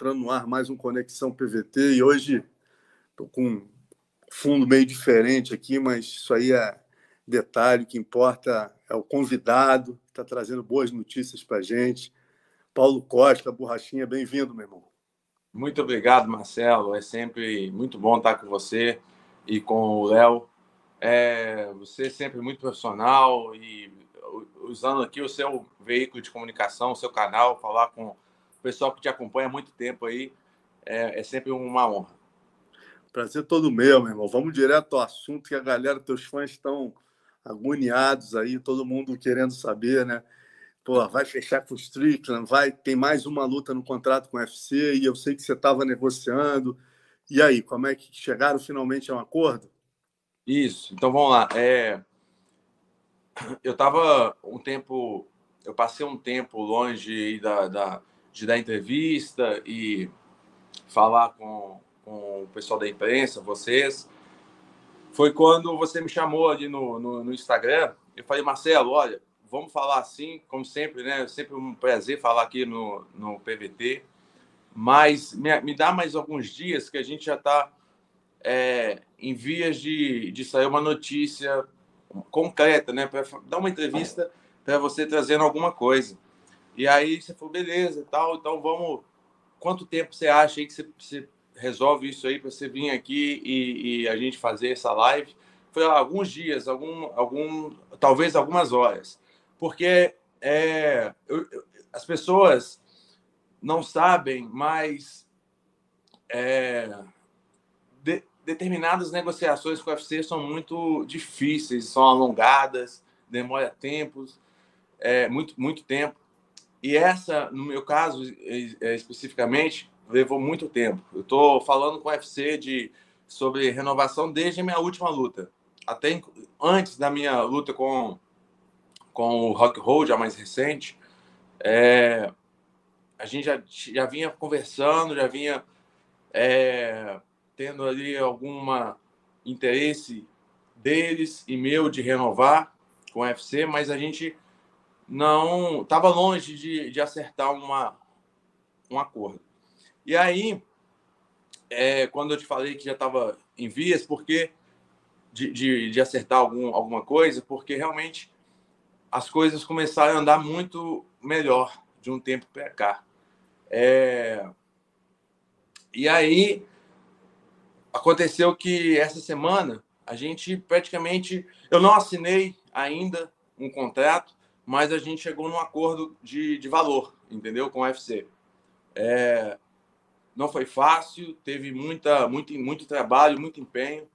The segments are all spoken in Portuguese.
entrando no ar mais um Conexão PVT e hoje estou com um fundo meio diferente aqui, mas isso aí é detalhe. O que importa é o convidado, que está trazendo boas notícias para a gente. Paulo Costa, Borrachinha, bem-vindo, meu irmão. Muito obrigado, Marcelo. É sempre muito bom estar com você e com o Léo. É, você é sempre muito profissional e usando aqui o seu veículo de comunicação, o seu canal, falar com o pessoal que te acompanha há muito tempo aí, é, é sempre uma honra. Prazer todo meu, meu irmão. Vamos direto ao assunto que a galera, teus fãs estão agoniados aí, todo mundo querendo saber, né? Pô, vai fechar com o Strickland, vai, tem mais uma luta no contrato com o UFC e eu sei que você estava negociando. E aí, como é que chegaram finalmente a um acordo? Isso. Então vamos lá. É... Eu estava um tempo, eu passei um tempo longe da, da, de dar entrevista e falar com, com o pessoal da imprensa, vocês. Foi quando você me chamou ali no, no, no Instagram. Eu falei, Marcelo, olha, vamos falar assim, como sempre, né? Sempre um prazer falar aqui no, no PVT. Mas me, me dá mais alguns dias que a gente já está é, em vias de, de sair uma notícia concreta, né? Para dar uma entrevista para você trazendo alguma coisa. E aí você falou, beleza, tal, então vamos. Quanto tempo você acha aí que você, você resolve isso aí para você vir aqui e, e, a gente fazer essa live? Foi alguns dias, algum, algum, talvez algumas horas porque é, eu, eu, as pessoas não sabem, mas é, de, determinadas negociações com o UFC são muito difíceis, são alongadas, demora tempos, é, muito, muito tempo. E essa, no meu caso é, especificamente, levou muito tempo. Eu estou falando com o UFC de, sobre renovação desde a minha última luta. Até antes da minha luta com com o Rock Roll, a mais recente, é, a gente já, já vinha conversando, já vinha é, tendo ali alguma interesse deles e meu de renovar com o UFC, mas a gente não estava longe de, de acertar uma, um acordo. E aí, é, quando eu te falei que já estava em vias, porque de, de, de acertar algum, alguma coisa, porque realmente as coisas começaram a andar muito melhor de um tempo para cá. É... E aí aconteceu que essa semana a gente praticamente eu não assinei ainda um contrato, mas a gente chegou num acordo de, de valor, entendeu, com o UFC. É... Não foi fácil, teve muita, muito, muito trabalho, muito empenho.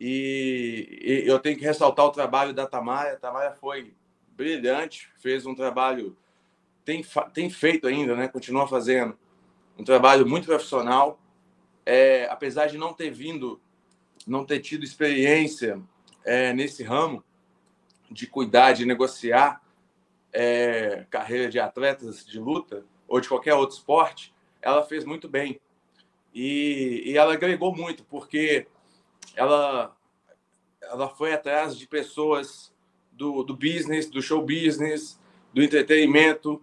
E, e eu tenho que ressaltar o trabalho da Tamara. A foi brilhante, fez um trabalho, tem, tem feito ainda, né? continua fazendo um trabalho muito profissional. É, apesar de não ter vindo, não ter tido experiência é, nesse ramo de cuidar, de negociar é, carreira de atletas de luta ou de qualquer outro esporte, ela fez muito bem. E, e ela agregou muito, porque ela, ela foi atrás de pessoas do, do business, do show business, do entretenimento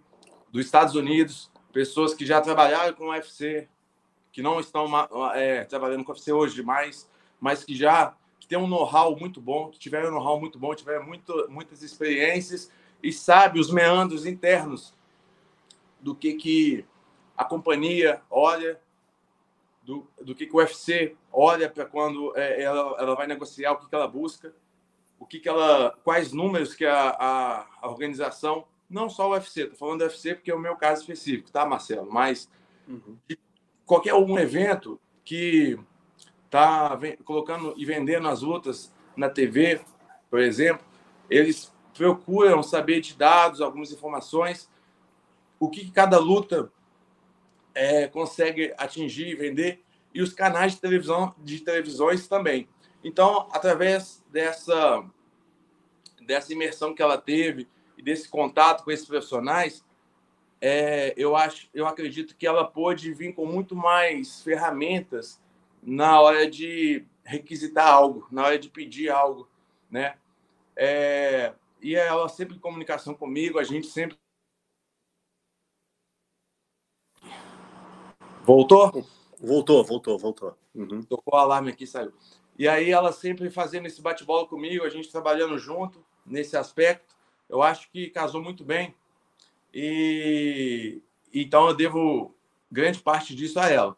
dos Estados Unidos, pessoas que já trabalharam com o UFC, que não estão é, trabalhando com o UFC hoje mais, mas que já que têm um know-how muito bom, que tiveram um know-how muito bom, tiveram muito, muitas experiências e sabe os meandros internos do que, que a companhia olha, do, do que, que o UFC olha para quando é, ela, ela vai negociar, o que, que ela busca o que, que ela, quais números que a, a, a organização, não só o UFC, estou falando do UFC porque é o meu caso específico, tá, Marcelo? Mas uhum. qualquer um evento que está colocando e vendendo as lutas na TV, por exemplo, eles procuram saber de dados, algumas informações, o que, cada luta é, consegue atingir e vender, e os canais de televisão de televisões também. Então, através dessa, dessa imersão que ela teve e desse contato com esses profissionais, é, eu acho, eu acredito que ela pôde vir com muito mais ferramentas na hora de requisitar algo, na hora de pedir algo, né? É, e ela sempre em comunicação comigo, a gente sempre Voltou? Voltou, voltou, voltou. Uhum. Tocou o alarme aqui, saiu. E aí ela sempre fazendo esse bate-bola comigo, a gente trabalhando junto nesse aspecto. Eu acho que casou muito bem. E então eu devo grande parte disso a ela.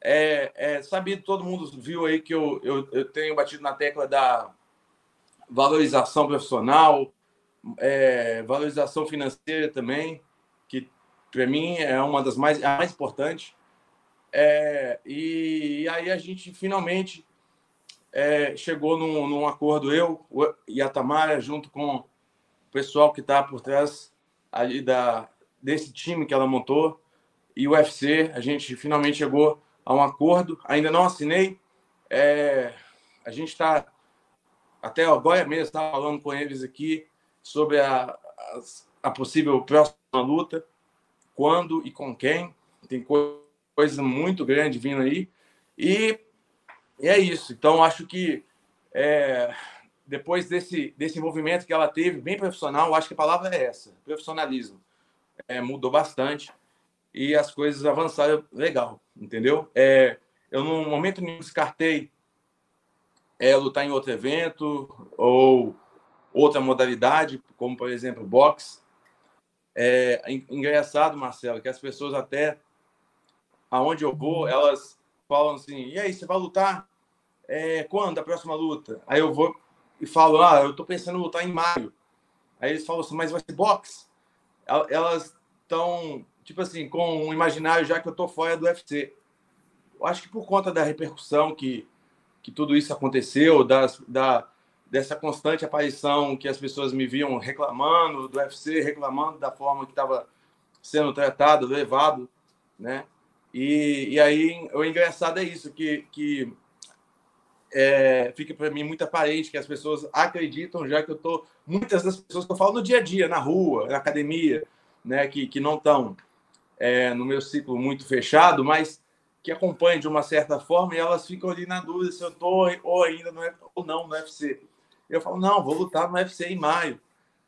É, é sabido, todo mundo viu aí que eu, eu, eu tenho batido na tecla da valorização profissional, é, valorização financeira também, que para mim é uma das mais, a mais importante. É, e, e, aí a gente finalmente é, chegou num, num, acordo, eu e a Tamara, junto com o pessoal que está por trás ali da, desse time que ela montou, e o UFC, a gente finalmente chegou a um acordo, ainda não assinei, é, a gente está, até agora mesmo, estava falando com eles aqui sobre a, a, a possível próxima luta, quando e com quem, tem coisa coisa muito grande vindo aí. E, e é isso. Então, acho que é, depois desse, desse envolvimento que ela teve, bem profissional, acho que a palavra é essa: profissionalismo. É, mudou bastante e as coisas avançaram legal, entendeu? É, eu, no momento nenhum, descartei é, lutar em outro evento ou outra modalidade, como, por exemplo, boxe. É engraçado, Marcelo, que as pessoas até aonde eu vou, elas falam assim: e aí, você vai lutar? É, quando a próxima luta? Aí eu vou e falo: ah, eu tô pensando em lutar em maio. Aí eles falam assim: mas vai ser boxe? Elas estão, tipo assim, com um imaginário já que eu tô fora do UFC. Eu acho que por conta da repercussão que, que tudo isso aconteceu, das, da, dessa constante aparição que as pessoas me viam reclamando do UFC, reclamando da forma que estava sendo tratado, levado, né? E, e aí, o engraçado é isso, que, que é, fica para mim muito aparente que as pessoas acreditam já que eu tô muitas das pessoas que eu falo no dia a dia na rua na academia né que, que não estão é, no meu ciclo muito fechado mas que acompanham de uma certa forma e elas ficam ali na dúvida se eu tô ou ainda no, ou não no UFC eu falo não vou lutar no UFC em maio.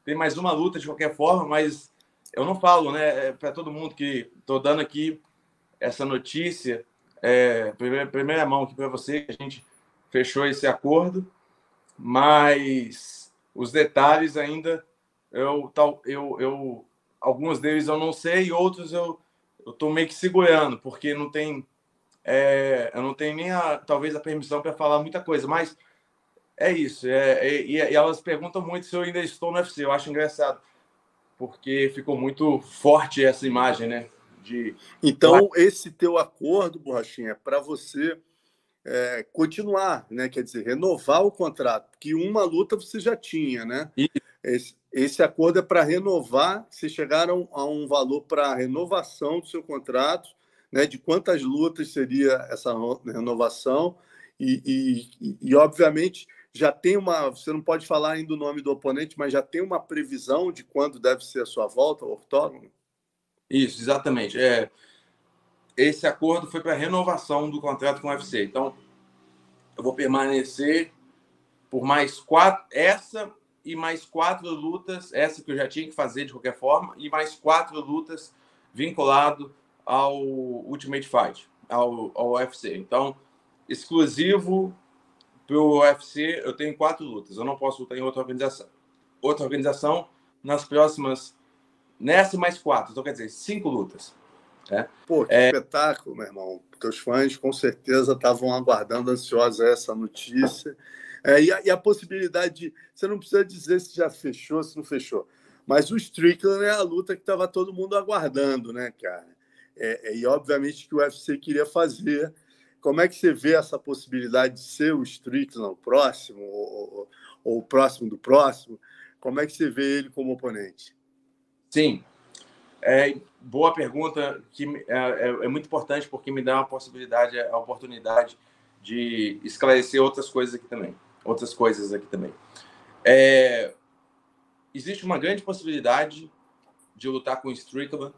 Tem mais uma luta de qualquer forma mas eu não falo né é para todo mundo que estou dando aqui essa notícia, é, primeira, primeira mão aqui para você, que a gente fechou esse acordo, mas os detalhes ainda, eu, tal, eu, eu, alguns deles eu não sei, e outros eu estou meio que segurando, porque não tem, é, eu não tenho nem a, talvez a permissão para falar muita coisa, mas é isso. É, é, e, elas perguntam muito se eu ainda estou no UFC. Eu acho engraçado, porque ficou muito forte essa imagem, né? de. Então, esse teu acordo, Borrachinha, é para você é, continuar, né? Quer dizer, renovar o contrato, porque uma luta você já tinha, né? Esse, esse acordo é para renovar. Vocês chegaram a um valor para renovação do seu contrato, né? De quantas lutas seria essa renovação e, e, e obviamente já tem uma. Você não pode falar ainda o nome do oponente, mas já tem uma previsão de quando deve ser a sua volta ao? Isso, exatamente. É, esse acordo foi para renovação do contrato com o UFC. Então, eu vou permanecer por mais quatro, essa e mais quatro lutas, essa que eu já tinha que fazer de qualquer forma, e mais quatro lutas vinculado ao Ultimate Fight, ao, ao UFC. Então, exclusivo para o UFC, eu tenho quatro lutas. Eu não posso lutar em outra organização. Outra organização, nas próximas Nessa mais quatro, então quer dizer, cinco lutas. Né? Pô, que é... espetáculo, meu irmão. Teus fãs com certeza estavam aguardando ansiosos essa notícia. É, e, a, e, a, possibilidade de. Você não precisa dizer se já fechou, se não fechou. Mas o Strickland é a luta que estava todo mundo aguardando, né, cara? É, é, e obviamente que o UFC queria fazer. Como é que você vê essa possibilidade de ser o Strickland o próximo, ou, ou o próximo do próximo? Como é que você vê ele como oponente? Sim. É, boa pergunta, que é, é, é, muito importante porque me dá uma possibilidade, a oportunidade de esclarecer outras coisas aqui também. Outras coisas aqui também. É, existe uma grande possibilidade de lutar com o Strickland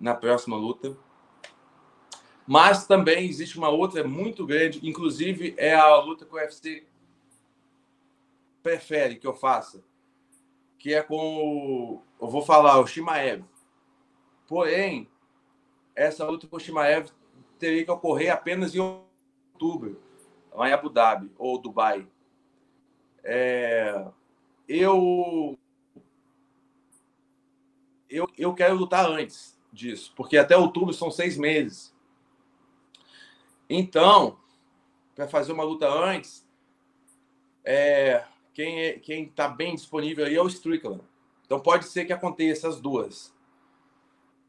na próxima luta. Mas também existe uma outra muito grande, inclusive é a luta que o UFC prefere que eu faça, que é com o, eu vou falar o Shimaev. Porém, essa luta com o Shimaev teria que ocorrer apenas em outubro, lá em Abu Dhabi ou Dubai. É, eu, eu, eu quero lutar antes disso, porque até outubro são seis meses. Então, para fazer uma luta antes, é, quem é, quem está bem disponível aí é o Strickland. Então pode ser que aconteça as duas,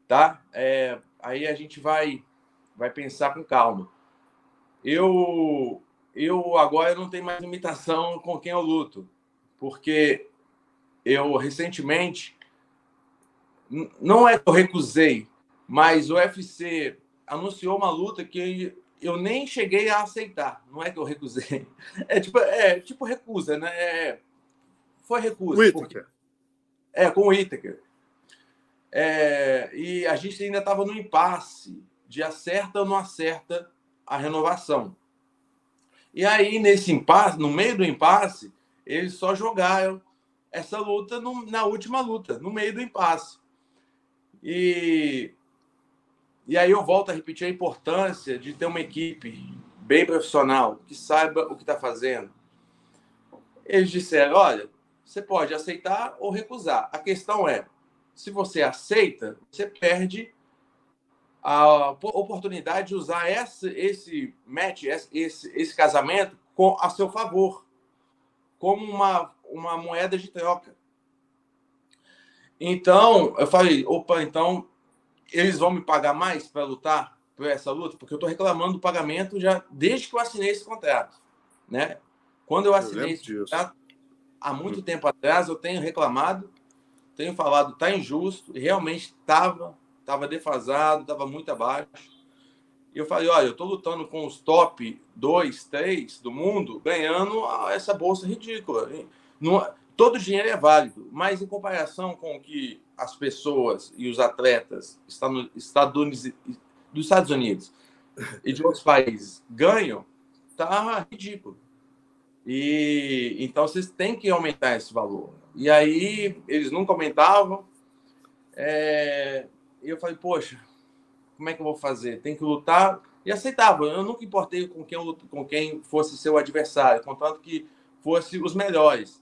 tá? É, aí a gente vai vai pensar com calma. Eu eu agora não tenho mais limitação com quem eu luto, porque eu recentemente não é que eu recusei, mas o UFC anunciou uma luta que eu nem cheguei a aceitar. Não é que eu recusei. É tipo, é, tipo recusa, né? É, foi recusa. Porque, é, com o Itaker. É, e a gente ainda estava no impasse de acerta ou não acerta a renovação. E aí, nesse impasse, no meio do impasse, eles só jogaram essa luta no, na última luta, no meio do impasse. E e aí eu volto a repetir a importância de ter uma equipe bem profissional, que saiba o que está fazendo. Eles disseram: olha, você pode aceitar ou recusar. A questão é: se você aceita, você perde a oportunidade de usar esse, esse match, esse, esse casamento com, a seu favor, como uma, uma moeda de troca. Então, eu falei: opa, então eles vão me pagar mais para lutar por essa luta? Porque eu estou reclamando do pagamento já desde que eu assinei esse contrato. Né? Quando eu assinei eu esse contrato, há muito hum. tempo atrás, eu tenho reclamado, tenho falado, está injusto, e realmente estava estava defasado, estava muito abaixo. E eu falei, olha, eu estou lutando com os top 2, 3 do mundo, ganhando essa bolsa ridícula. Não, todo dinheiro é válido, mas em comparação com o que as pessoas e os atletas Estados, dos Estados Unidos e de outros países ganham, tá ridículo. E então vocês têm que aumentar esse valor. E aí eles nunca aumentavam. É, e eu falei, poxa, como é que eu vou fazer? Tem que lutar. E aceitava. Eu nunca importei com quem, com quem fosse seu adversário, contanto que fosse os melhores.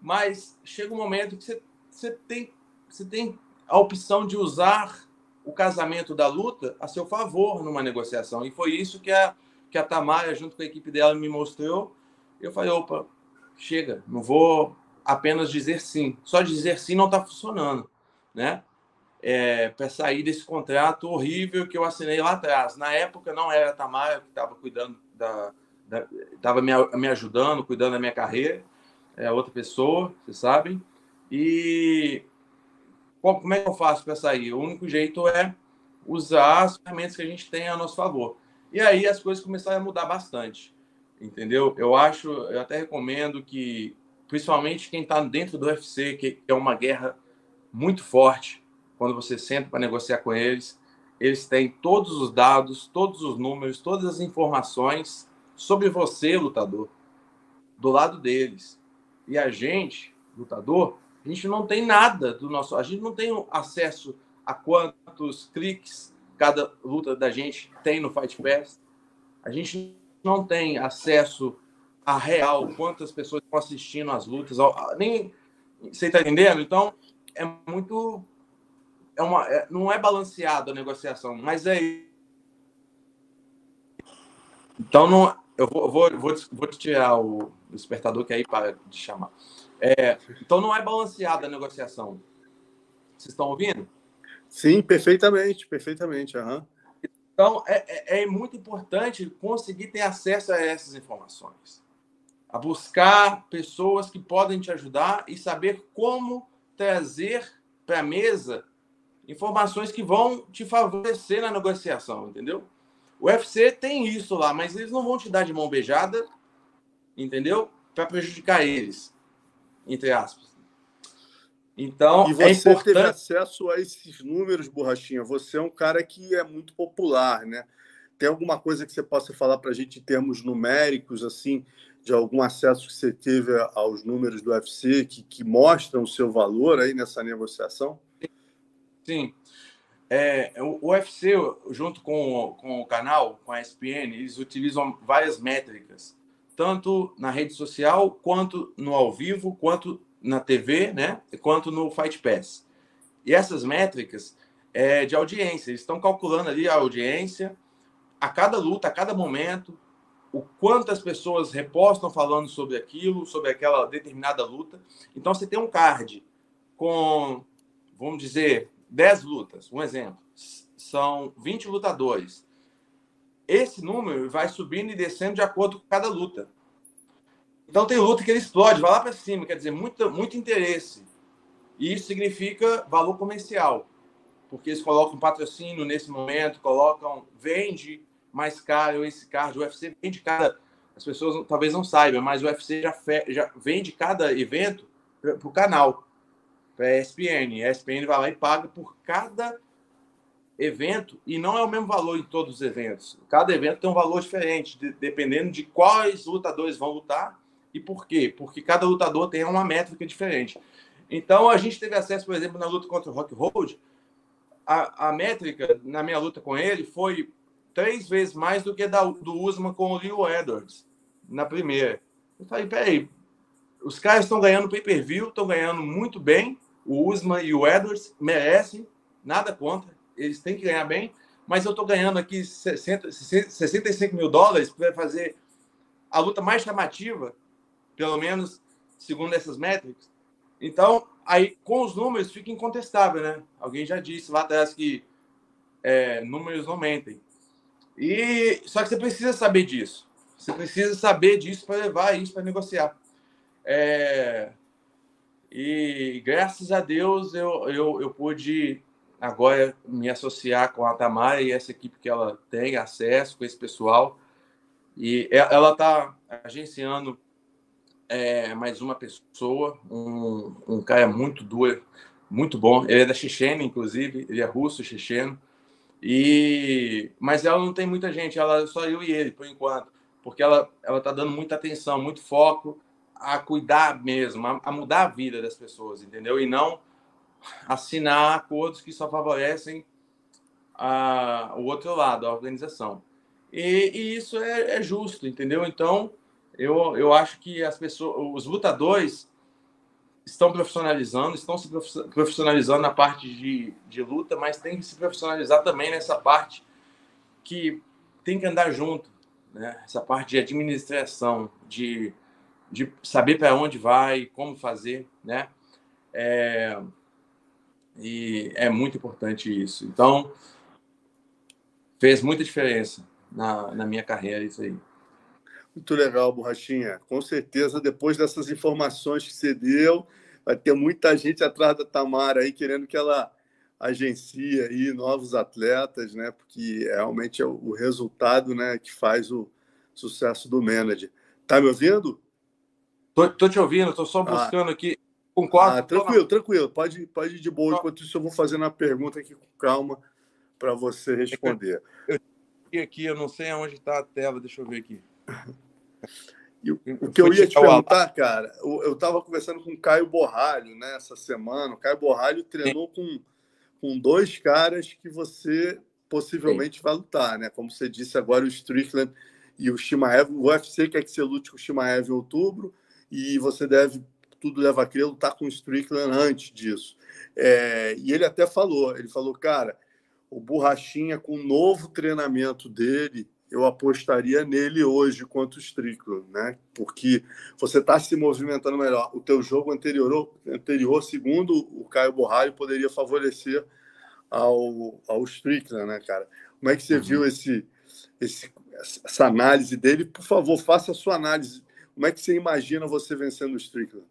Mas chega um momento que você, você tem você tem a opção de usar o casamento da luta a seu favor numa negociação. E foi isso que a, que a Tamara, junto com a equipe dela, me mostrou. Eu falei, opa, chega, não vou apenas dizer sim. Só dizer sim não está funcionando, né? É, para sair desse contrato horrível que eu assinei lá atrás. Na época não era a Tamara que estava cuidando da, estava me, me ajudando, cuidando da minha carreira, é outra pessoa, vocês sabem. E como é que eu faço para sair? O único jeito é usar as ferramentas que a gente tem a nosso favor. E aí as coisas começaram a mudar bastante, entendeu? Eu acho, eu até recomendo que, principalmente quem está dentro do UFC, que é uma guerra muito forte, quando você senta para negociar com eles, eles têm todos os dados, todos os números, todas as informações sobre você, lutador, do lado deles. E a gente, lutador, a gente não tem nada do nosso. A gente não tem acesso a quantos cliques cada luta da gente tem no Fight Pass. A gente não tem acesso a real quantas pessoas estão assistindo as lutas. Nem você está entendendo? Então é muito é uma é, não é balanceado a negociação, mas é então não eu vou, vou, vou, vou tirar o despertador que aí para de chamar. É, então não é balanceada a negociação. Vocês estão ouvindo? Sim, perfeitamente, perfeitamente. Uhum. Então é, é, é muito importante conseguir ter acesso a essas informações, a buscar pessoas que podem te ajudar e saber como trazer para a mesa informações que vão te favorecer na negociação, entendeu? O UFC tem isso lá, mas eles não vão te dar de mão beijada, entendeu? Para prejudicar eles entre aspas. Então, e você é importante... teve acesso a esses números, Borrachinha. Você é um cara que é muito popular, né? Tem alguma coisa que você possa falar para a gente em termos numéricos, assim, de algum acesso que você teve aos números do UFC que, que mostram o seu valor aí nessa negociação? Sim. É, o UFC, junto com, com o canal, com a ESPN, eles utilizam várias métricas, tanto na rede social, quanto no ao vivo, quanto na TV, né? quanto no Fight Pass. E essas métricas é de audiência, eles estão calculando ali a audiência a cada luta, a cada momento, o quanto as pessoas repostam falando sobre aquilo, sobre aquela determinada luta. Então, você tem um card com, vamos dizer, 10 lutas, um exemplo. São 20 lutadores. Esse número vai subindo e descendo de acordo com cada luta. Então, tem luta que ele explode, vai lá para cima, quer dizer, muito, muito interesse. E isso significa valor comercial, porque eles colocam patrocínio nesse momento, colocam, vende mais caro esse card. O UFC vende cada. As pessoas talvez não saibam, mas o UFC já, fe... já vende cada evento para o canal, para a ESPN. A ESPN vai lá e paga por cada evento e não é o mesmo valor em todos os eventos. Cada evento tem um valor diferente, de, dependendo de quais lutadores vão lutar e por quê. Porque cada lutador tem uma métrica diferente. Então a gente teve acesso, por exemplo, na luta contra o Rock Road, a, a métrica na minha luta com ele foi três vezes mais do que da, do Usman com o Leo Edwards na primeira. Eu falei, peraí, os caras estão ganhando pay-per-view, estão ganhando muito bem. O Usman e o Edwards merecem, nada contra, eles têm que ganhar bem, mas eu estou ganhando aqui 60, 65 mil dólares para fazer a luta mais chamativa, pelo menos segundo essas métricas. Então, aí com os números fica incontestável, né? Alguém já disse lá atrás que é, números não mentem. E só que você precisa saber disso. Você precisa saber disso para levar isso para negociar. É... E graças a Deus eu, eu, eu pude agora me associar com a Tamara e essa equipe que ela tem acesso com esse pessoal. E ela está agenciando é, mais uma pessoa, um, um cara muito duro, muito bom. Ele é da Chechênia, inclusive, ele é russo, checheno. E mas ela não tem muita gente, ela só eu e ele por enquanto, porque ela ela tá dando muita atenção, muito foco a cuidar mesmo, a, a mudar a vida das pessoas, entendeu? E não assinar acordos que só favorecem a, o outro lado, a organização. E, e isso é, é, justo, entendeu? Então, eu, eu acho que as pessoas, os lutadores estão profissionalizando, estão se profissionalizando na parte de, de luta, mas tem que se profissionalizar também nessa parte que tem que andar junto, né? Essa parte de administração, de, de saber para onde vai, como fazer, né? É, e é muito importante isso. Então, fez muita diferença na, na minha carreira isso aí. Muito legal, Borrachinha. Com certeza, depois dessas informações que você deu, vai ter muita gente atrás da Tamara aí querendo que ela agencie aí novos atletas, né? Porque realmente é o resultado, né, que faz o sucesso do manager. Tá me ouvindo? Tô, tô te ouvindo, tô só ah. buscando ah. aqui. Concordo. Ah, tranquilo, tranquilo. Pode, pode ir de boa. Enquanto isso, eu vou fazendo a pergunta aqui com calma para você responder. Eu, aqui, eu não sei aonde está a tela, deixa eu ver aqui. E o, o que eu ia te perguntar, cara, eu estava conversando com o Caio Borralho né, essa semana. O Caio Borralho treinou com, com dois caras que você possivelmente Sim. vai lutar, né? Como você disse agora, o Strickland e o Shimaev. O UFC quer que você lute com o Shimaev em outubro e você deve, tudo leva a crer, lutar com o Strickland antes disso. É, e ele até falou, ele falou, cara, o Borrachinha com o novo treinamento dele eu apostaria nele hoje contra o Strickland, né? Porque você está se movimentando melhor. O teu jogo anterior, anterior, segundo o Caio Borralho, poderia favorecer ao, ao Strickland, né, cara? Como é que você uhum. viu esse, esse, essa análise dele? Por favor, faça a sua análise. Como é que você imagina você vencendo o Strickland?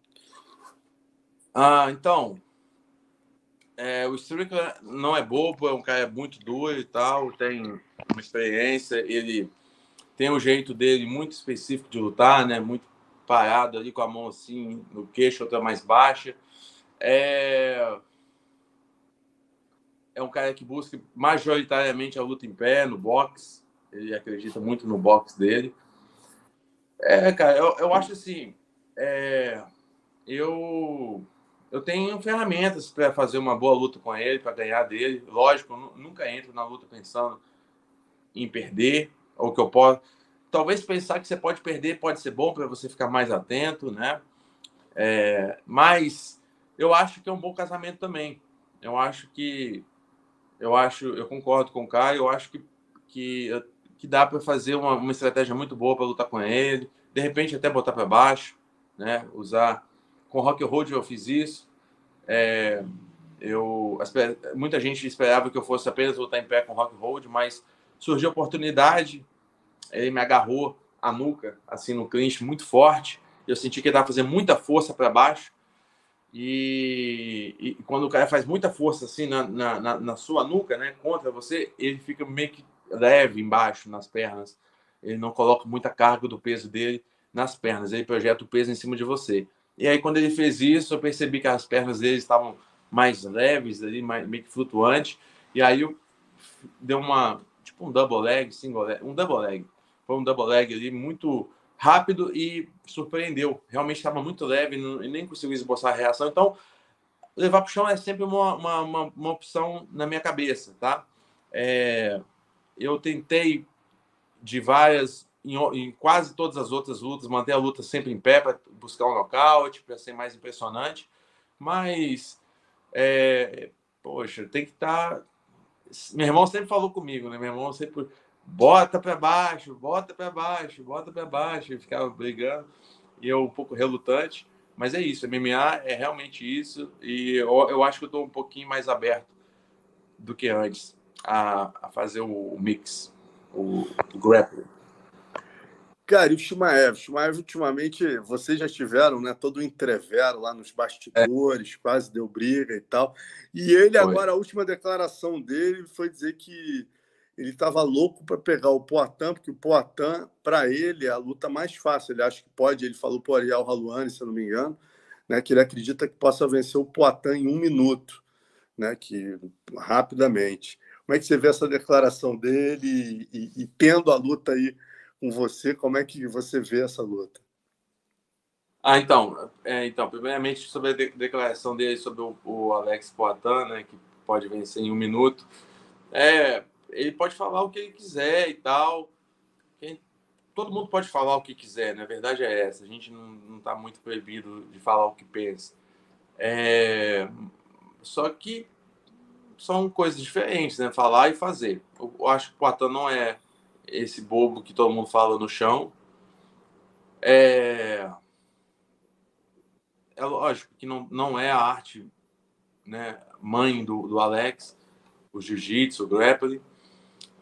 Ah, então, é, o Strickland não é bobo, é um cara muito duro e tal, tem uma experiência, ele tem um jeito dele muito específico de lutar, né? Muito parado ali com a mão assim no queixo, outra mais baixa. É, é um cara que busca majoritariamente a luta em pé, no boxe. Ele acredita muito no boxe dele. É, cara, eu, eu acho assim. É... Eu eu tenho ferramentas para fazer uma boa luta com ele, para ganhar dele. Lógico, nunca entro na luta pensando em perder, ou que eu posso. Talvez pensar que você pode perder pode ser bom para você ficar mais atento, né? É, mas eu acho que é um bom casamento também. Eu acho que eu acho, eu concordo com o Caio, eu acho que, que, que dá para fazer uma, uma estratégia muito boa para lutar com ele, de repente até botar para baixo, né? Usar com Rock Road eu fiz isso. É, eu muita gente esperava que eu fosse apenas lutar em pé com Rock Road, mas surgiu a oportunidade, ele me agarrou a nuca assim no clinch muito forte. Eu senti que ele estava fazendo muita força para baixo e, e, quando o cara faz muita força assim na, na, na, sua nuca, né, contra você, ele fica meio que leve embaixo nas pernas. Ele não coloca muita carga do peso dele nas pernas, ele projeta o peso em cima de você. E aí, quando ele fez isso, eu percebi que as pernas dele estavam mais leves, ali, mais, meio que flutuantes. E aí, eu deu uma, tipo um double leg, single leg, um double leg. Foi um double leg ali muito rápido e surpreendeu. Realmente estava muito leve e nem conseguiu esboçar a reação. Então, levar para o chão é sempre uma, uma, uma, uma, opção na minha cabeça, tá? É, eu tentei de várias, em, em, quase todas as outras lutas, manter a luta sempre em pé para buscar um nocaute, para ser mais impressionante. Mas, é, poxa, tem que estar. Tá... Meu irmão sempre falou comigo, né? Meu irmão sempre bota para baixo, bota para baixo, bota para baixo, e ficava brigando, e eu um pouco relutante, mas é isso, MMA é realmente isso, e eu, eu acho que eu estou um pouquinho mais aberto do que antes a, a fazer o, mix, o, o grappling. Cara, e o Shimaev? Shimaev, ultimamente, vocês já tiveram né, todo o entrevero lá nos bastidores, é. quase deu briga e tal. E ele, foi. agora, a última declaração dele foi dizer que ele estava louco para pegar o Poatan, porque o Poatan, para ele, é a luta mais fácil. Ele acha que pode, ele falou para o Ariel Haluani, se eu não me engano, né, que ele acredita que possa vencer o Poatan em um minuto, né, que rapidamente. Como é que você vê essa declaração dele e, e, e tendo a luta aí com você, como é que você vê essa luta? Ah, então, é, então primeiramente sobre a de declaração dele sobre o, o Alex Poatan, né, que pode vencer em um minuto. É, ele pode falar o que ele quiser e tal. Quem, todo mundo pode falar o que quiser, na né? verdade é essa. A gente não está muito proibido de falar o que pensa. É, só que são coisas diferentes, né? Falar e fazer. Eu, acho que o Poitin não é esse bobo que todo mundo fala no chão. É, é lógico que não, não é a arte né, mãe do, do Alex, o jiu-jitsu, o grappling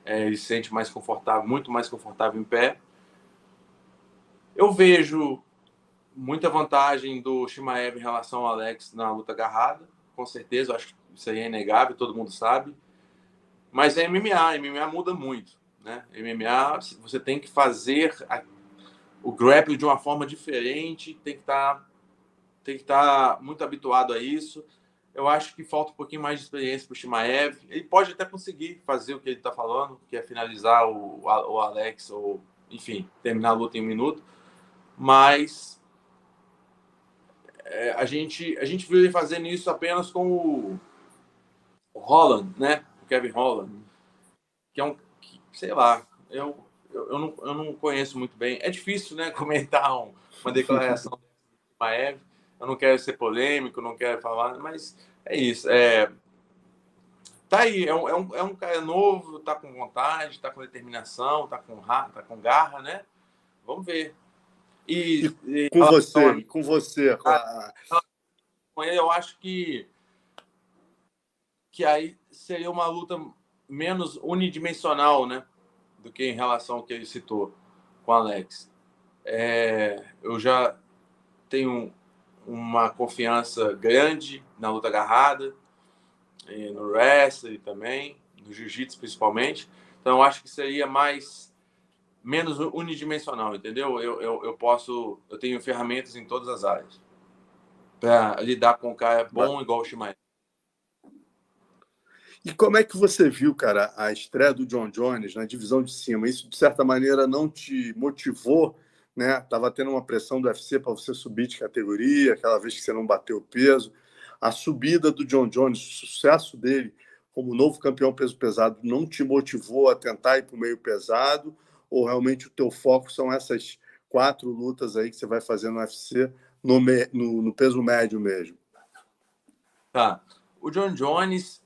é, ele se sente mais confortável, muito mais confortável em pé. Eu vejo muita vantagem do Shimaev em relação ao Alex na luta agarrada, com certeza, eu acho que isso aí é inegável, todo mundo sabe. Mas é MMA, MMA muda muito, né? MMA, você tem que fazer a, o grappling de uma forma diferente, tem que estar tá, tem que estar tá muito habituado a isso. Eu acho que falta um pouquinho mais de experiência para o Shimaev. Ele pode até conseguir fazer o que ele está falando, que é finalizar o, o Alex, ou, enfim, terminar a luta em um minuto. Mas é, a, gente, a gente viu ele fazendo isso apenas com o, Holland, né? O Kevin Holland. Que é um, que, sei lá, eu, eu, eu, não, eu não conheço muito bem. É difícil, né, comentar um, uma declaração do Shimaev eu não quero ser polêmico, não quero falar, mas é isso. É, tá aí, é um, é um, é um cara novo, tá com vontade, tá com determinação, tá com, tá com garra, né? Vamos ver. E, e com você, a, com você. A, com ele, eu acho que que aí seria uma luta menos unidimensional, né? Do que em relação ao que ele citou com o Alex. É, eu já tenho uma confiança grande na luta agarrada, no wrestling também, no jiu-jitsu principalmente. Então, eu acho que seria mais menos unidimensional, entendeu? Eu, eu, eu posso, eu tenho ferramentas em todas as áreas para lidar com um cara bom igual o Shimaev. E como é que você viu, cara, a estreia do John Jones na divisão de cima? Isso, de certa maneira, não te motivou né? Tava tendo uma pressão do UFC para você subir de categoria, aquela vez que você não bateu o peso. a subida do John Jones, o sucesso dele como novo campeão peso pesado não te motivou a tentar ir para o meio pesado? Ou realmente o teu foco são essas quatro lutas aí que você vai fazer no UFC no, no, no peso médio mesmo? Tá. O John Jones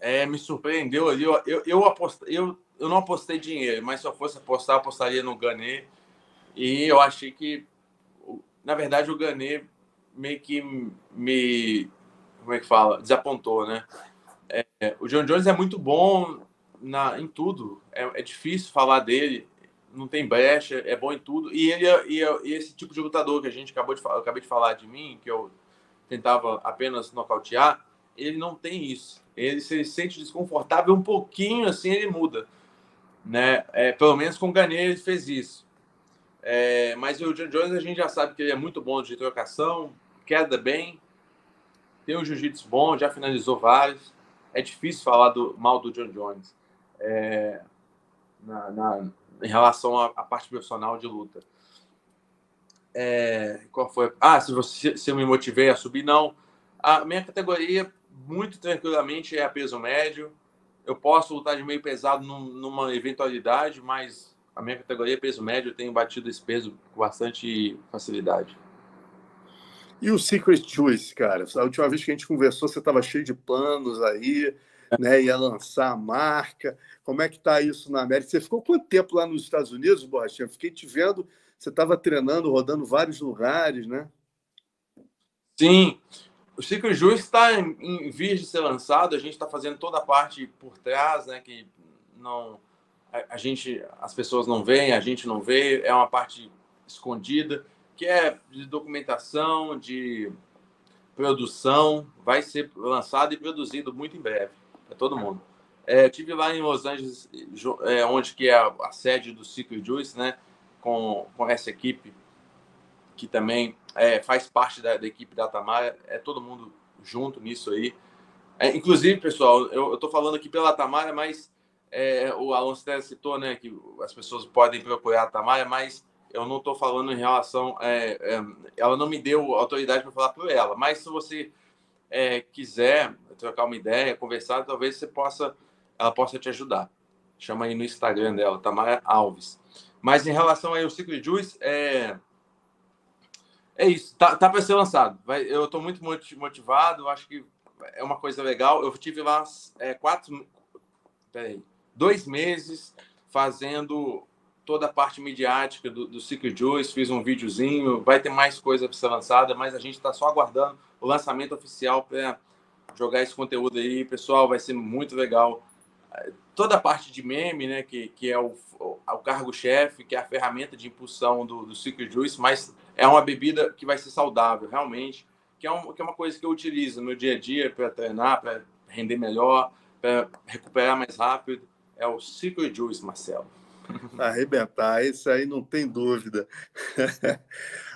é, me surpreendeu ali. Eu, eu, eu, eu, eu não apostei dinheiro, mas se eu fosse apostar, apostaria no Ganê. E eu achei que, na verdade, o Ganê meio que me. Como é que fala? Desapontou, né? É, o John Jones é muito bom na, em tudo. É, é, difícil falar dele. Não tem brecha, é bom em tudo. E ele e, e esse tipo de lutador que a gente acabou de acabei de falar de mim, que eu tentava apenas nocautear, ele não tem isso. Ele se sente desconfortável um pouquinho, assim ele muda, né? É, pelo menos com o Ganê ele fez isso. É, mas o John Jones a gente já sabe que ele é muito bom de trocação, queda bem, tem um jiu-jitsu bom, já finalizou vários. É difícil falar do, mal do John Jones é, na, na, em relação à, à, parte profissional de luta. É, qual foi? Ah, se, você, se eu me motivei a subir, não. A minha categoria, muito tranquilamente, é a peso médio. Eu posso lutar de meio pesado num, numa eventualidade, mas a minha categoria é peso médio. Eu tenho batido esse peso com bastante facilidade. E o Secret Juice, cara? A última vez que a gente conversou, você estava cheio de planos aí, né? Ia lançar a marca. Como é que está isso na América? Você ficou quanto tempo lá nos Estados Unidos, Borrachinha? Fiquei te vendo, você estava treinando, rodando vários lugares, né? Sim. O Secret Juice está em, em vias de ser lançado. A gente está fazendo toda a parte por trás, né? Que não a, a gente, as pessoas não veem, a gente não vê. É uma parte escondida que é de documentação, de produção, vai ser lançado e produzido muito em breve para todo mundo. É, tive lá em Los Angeles, é, onde que é a, a, sede do Secret Juice, né, com, com essa equipe que também é, faz parte da, da, equipe da Tamara, é todo mundo junto nisso aí. É, inclusive, pessoal, eu estou falando aqui pela Tamara, mas é, o Alonso até citou né, que as pessoas podem procurar a Tamara, mas eu não estou falando em relação. É, é, ela não me deu autoridade para falar por ela, mas se você é, quiser trocar uma ideia, conversar, talvez você possa, ela possa te ajudar. Chama aí no Instagram dela, Tamara Alves. Mas em relação aí ao Secret Juice, é, é isso, tá, tá para ser lançado. Vai, eu estou muito motivado, acho que é uma coisa legal. Eu tive lá é, quatro, peraí, dois meses fazendo toda a parte midiática do, do Secret Juice, fiz um videozinho, vai ter mais coisa para ser lançada, mas a gente está só aguardando o lançamento oficial para jogar esse conteúdo aí. Pessoal, vai ser muito legal. Toda a parte de meme, né, que, que é o, o cargo-chefe, que é a ferramenta de impulsão do, do Secret Juice, mas é uma bebida que vai ser saudável, realmente, que é, um, que é uma coisa que eu utilizo no dia a dia para treinar, para render melhor, para recuperar mais rápido. É o Secret Juice, Marcelo. Arrebentar, isso aí não tem dúvida.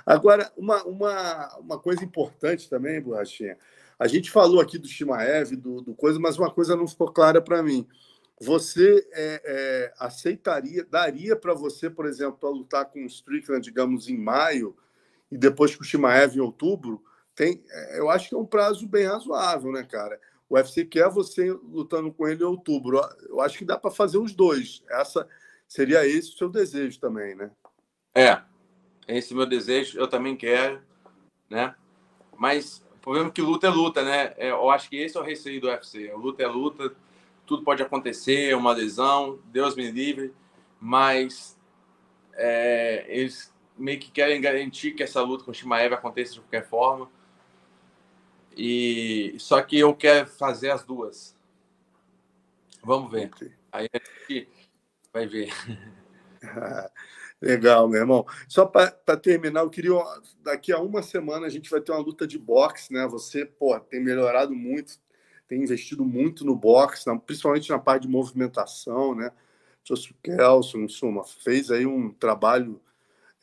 Agora, uma, uma, uma coisa importante também, Borrachinha, a gente falou aqui do Shimaev, do, do coisa, mas uma coisa não ficou clara para mim. Você é, é, aceitaria, daria para você, por exemplo, lutar com o Strickland, digamos, em maio, e depois com o Shimaev em outubro? Tem, é, eu acho que é um prazo bem razoável, né, cara? O UFC quer você lutando com ele em outubro. Eu acho que dá para fazer os dois. Essa, Seria esse o seu desejo também, né? É, esse é o meu desejo, eu também quero, né? Mas o problema é que luta é luta, né? É, eu acho que esse é o receio do UFC. Luta é luta, tudo pode acontecer, uma lesão, Deus me livre, mas é, eles meio que querem garantir que essa luta com o Shimaev aconteça de qualquer forma. E só que eu quero fazer as duas. Vamos ver. Aí a gente vai ver. Legal, meu irmão. Só para terminar, eu queria. Daqui a uma semana a gente vai ter uma luta de boxe, né? Você, pô, tem melhorado muito, tem investido muito no boxe, principalmente na parte de movimentação, né? Trouxe o Kelson, em suma, fez aí um trabalho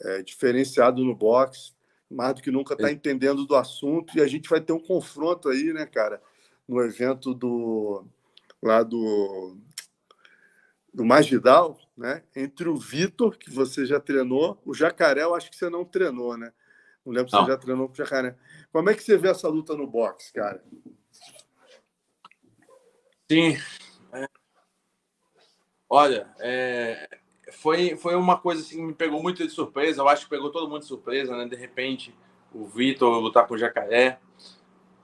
é, diferenciado no boxe, mais do que nunca está entendendo do assunto, e a gente vai ter um confronto aí, né, cara, no evento do lá do do Magidal, né? Entre o Vitor, que você já treinou, o Jacaré, eu acho que você não treinou, né? Não lembro se você já treinou com o Jacaré. Como é que você vê essa luta no boxe, cara? Sim. É... Olha, é... foi, foi uma coisa assim que me pegou muito de surpresa. Eu acho que pegou todo mundo de surpresa, né? De repente, o Vitor lutar com o Jacaré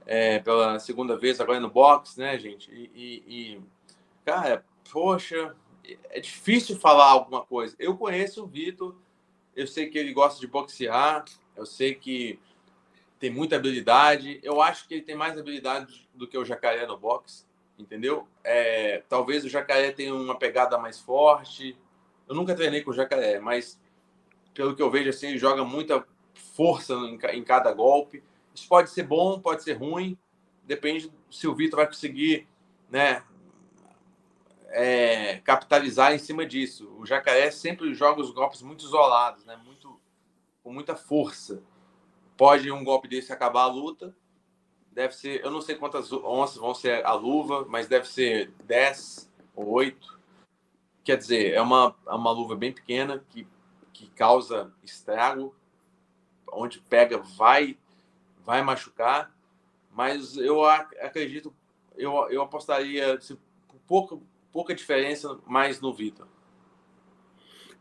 é, pela segunda vez agora no boxe, né, gente? E, e, e, cara, poxa, é difícil falar alguma coisa. Eu conheço o Vitor, eu sei que ele gosta de boxear, eu sei que tem muita habilidade. Eu acho que ele tem mais habilidade do que o Jacaré no boxe, entendeu? É, talvez o Jacaré tenha uma pegada mais forte. Eu nunca treinei com o Jacaré, mas pelo que eu vejo assim, ele joga muita força em, cada golpe. Isso pode ser bom, pode ser ruim, depende se o Vitor vai conseguir, né, é, capitalizar em cima disso. O Jacaré sempre joga os golpes muito isolados, né, muito com muita força. Pode um golpe desse acabar a luta. Deve ser, eu não sei quantas onças vão ser a luva, mas deve ser 10 ou 8. Quer dizer, é uma, é uma luva bem pequena que, que causa estrago. Onde pega, vai vai machucar, mas eu acredito, eu, eu apostaria se, pouca, pouca diferença mais no Vitor.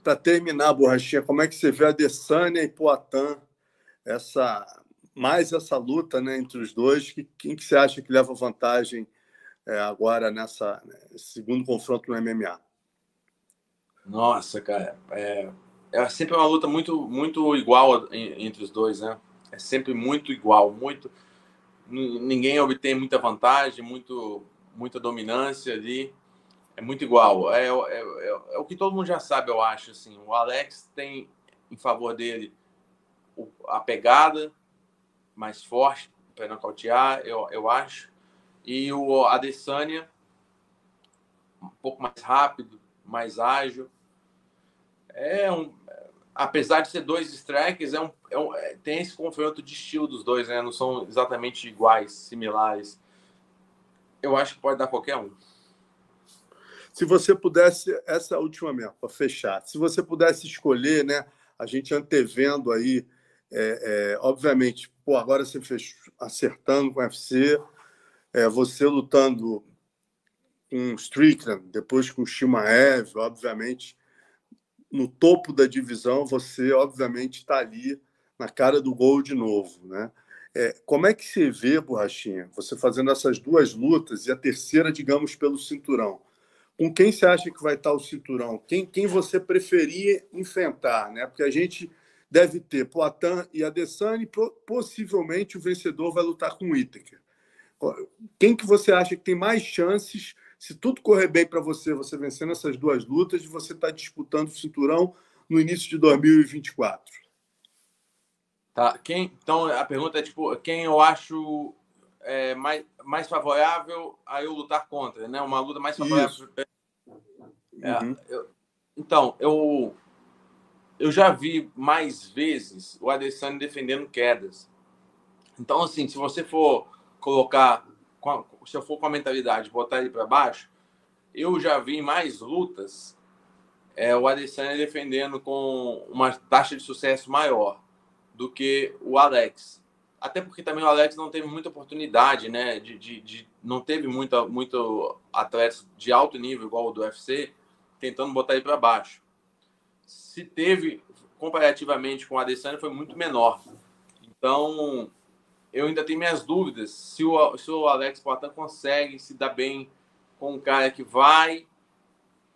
Para terminar, Borrachinha, como é que você vê a Dessânia e Poatan, essa, mais essa luta né, entre os dois? Que, quem que você acha que leva vantagem é, agora nessa né, segundo confronto no MMA? Nossa, cara, é, é sempre uma luta muito, muito igual entre os dois, né? é sempre muito igual, muito ninguém obtém muita vantagem, muito muita dominância ali, é muito igual. É, é, é, é, o que todo mundo já sabe, eu acho. Assim, o Alex tem em favor dele a pegada mais forte para nocautear, eu, eu acho, e o Adesanya um pouco mais rápido, mais ágil. É um, apesar de ser dois strikes, é um, é um, é, tem esse confronto de estilo dos dois, né? Não são exatamente iguais, similares. Eu acho que pode dar qualquer um. Se você pudesse, essa última mesmo, para fechar, se você pudesse escolher, né? A gente antevendo aí, é, é, obviamente, pô, agora você fez acertando com o UFC, é, você lutando com Strickland, depois com Shimaev, obviamente, no topo da divisão, você obviamente está ali na cara do gol de novo, né? É, como é que você vê, Borrachinha, você fazendo essas duas lutas e a terceira, digamos, pelo cinturão? Com quem você acha que vai estar o cinturão? Quem, quem você preferia enfrentar, né? Porque a gente deve ter Poitin e Adesanya e possivelmente o vencedor vai lutar com o Whittaker. Quem que você acha que tem mais chances se tudo correr bem para você, você vencendo essas duas lutas, você está disputando o cinturão no início de 2024. Tá. Quem, então, a pergunta é tipo, quem eu acho é, mais, mais favorável a eu lutar contra, né? Uma luta mais favorável. É, uhum. eu, então, eu, eu já vi mais vezes o Adesanya defendendo quedas. Então, assim, se você for colocar se eu for com a mentalidade botar ele para baixo, eu já vi mais lutas é, o Adesanya defendendo com uma taxa de sucesso maior do que o Alex. Até porque também o Alex não teve muita oportunidade, né? De, de, de não teve muita, muito atletas de alto nível, igual o do UFC, tentando botar ele para baixo. Se teve, comparativamente com o Adesanya, foi muito menor. Então, eu ainda tenho minhas dúvidas se o, se o Alex Poitin consegue se dar bem com um cara que vai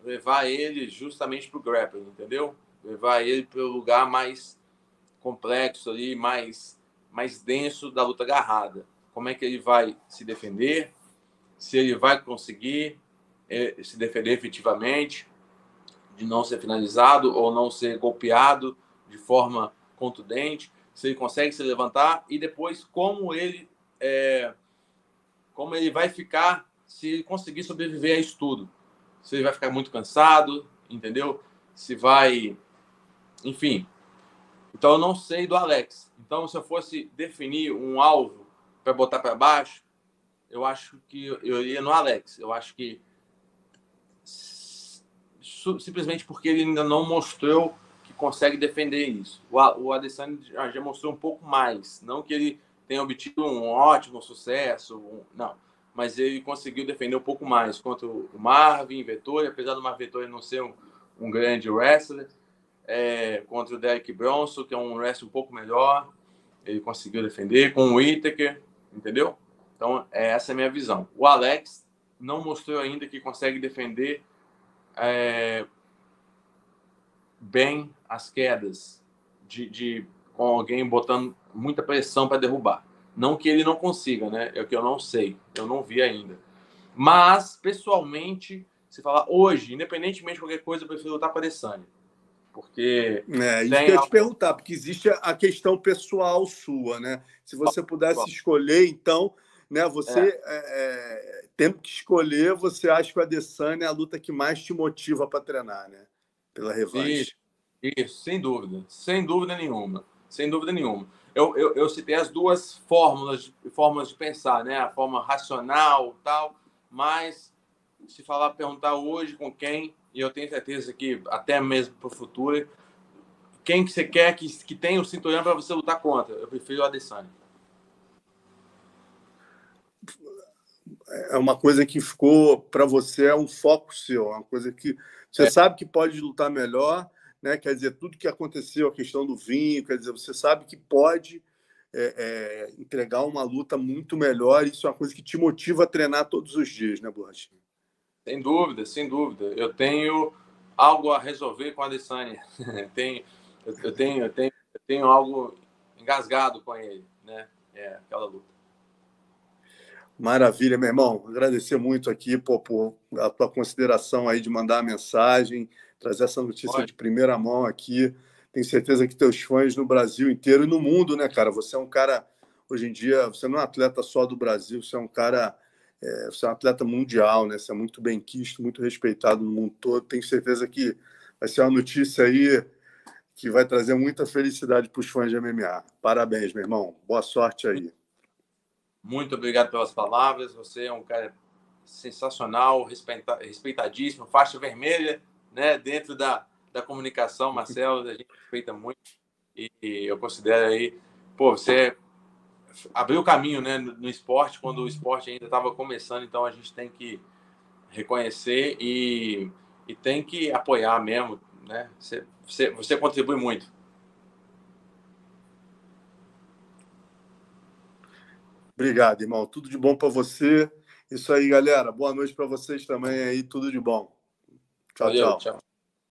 levar ele justamente para o grappling, entendeu? Levar ele para o lugar mais complexo ali, mais, mais denso da luta agarrada. Como é que ele vai se defender? Se ele vai conseguir eh, se defender efetivamente, de não ser finalizado ou não ser golpeado de forma contundente se ele consegue se levantar e depois como ele é, como ele vai ficar se ele conseguir sobreviver a isso tudo. Se ele vai ficar muito cansado, entendeu? Se vai, enfim. Então eu não sei do Alex. Então se eu fosse definir um alvo para botar para baixo, eu acho que eu iria no Alex. Eu acho que simplesmente porque ele ainda não mostrou consegue defender isso. O, o Adesanya já, mostrou um pouco mais. Não que ele tenha obtido um ótimo sucesso, um, não. Mas ele conseguiu defender um pouco mais contra o Marvin Vettori, apesar do Marvin Vettori não ser um, um grande wrestler. É, contra o Derek Bronson, que é um wrestler um pouco melhor. Ele conseguiu defender com o Whittaker, entendeu? Então, é, essa é a minha visão. O Alex não mostrou ainda que consegue defender é, bem as quedas de, de, com alguém botando muita pressão para derrubar. Não que ele não consiga, né? É o que eu não sei, eu não vi ainda. Mas, pessoalmente, se falar hoje, independentemente de qualquer coisa, eu prefiro lutar para a Adesanya. Porque. É, isso que eu ia te perguntar, porque existe a questão pessoal sua, né? Se você pudesse escolher, então, né? Você é. É, é, tendo que escolher, você acha que o Adesanya é a luta que mais te motiva para treinar, né? Pela revanche. Isso, isso, sem dúvida, sem dúvida nenhuma, sem dúvida nenhuma. Eu, eu, eu citei as duas fórmulas, fórmulas de pensar, né? A forma racional, tal, mas se falar, perguntar hoje com quem, e eu tenho certeza que até mesmo para o futuro, quem que você quer que, que tenha o cinturão para você lutar contra? Eu prefiro o Adesanya. é uma coisa que ficou para você é um foco seu, é uma coisa que você é. sabe que pode lutar melhor, né? Quer dizer, tudo que aconteceu, a questão do vinho, quer dizer, você sabe que pode é, é, entregar uma luta muito melhor. Isso é uma coisa que te motiva a treinar todos os dias, né, Borrachinha? Sem dúvida, sem dúvida. Eu tenho algo a resolver com a Adesanya. tenho, eu, tenho, eu tenho, eu tenho algo engasgado com ele, né? É aquela luta. Maravilha, meu irmão. Agradecer muito aqui pô, por a tua consideração aí de mandar a mensagem, trazer essa notícia Pode. de primeira mão aqui. Tenho certeza que teus fãs no Brasil inteiro e no mundo, né, cara? Você é um cara, hoje em dia, você não é um atleta só do Brasil, você é um cara, é, você é um atleta mundial, né? Você é muito bem quisto, muito respeitado no mundo todo. Tenho certeza que vai ser uma notícia aí que vai trazer muita felicidade para os fãs de MMA. Parabéns, meu irmão. Boa sorte aí. Muito obrigado pelas palavras. Você é um cara sensacional, respeita, respeitadíssimo, faixa vermelha, né? Dentro da, da comunicação, Marcelo, a gente respeita muito. E, eu considero aí, pô, você abriu o caminho, né, no, no esporte quando o esporte ainda estava começando. Então a gente tem que reconhecer e, e tem que apoiar mesmo, né? Você, você, você contribui muito. Obrigado, irmão. Tudo de bom para você. Isso aí, galera. Boa noite para vocês também aí. Tudo de bom. 照照。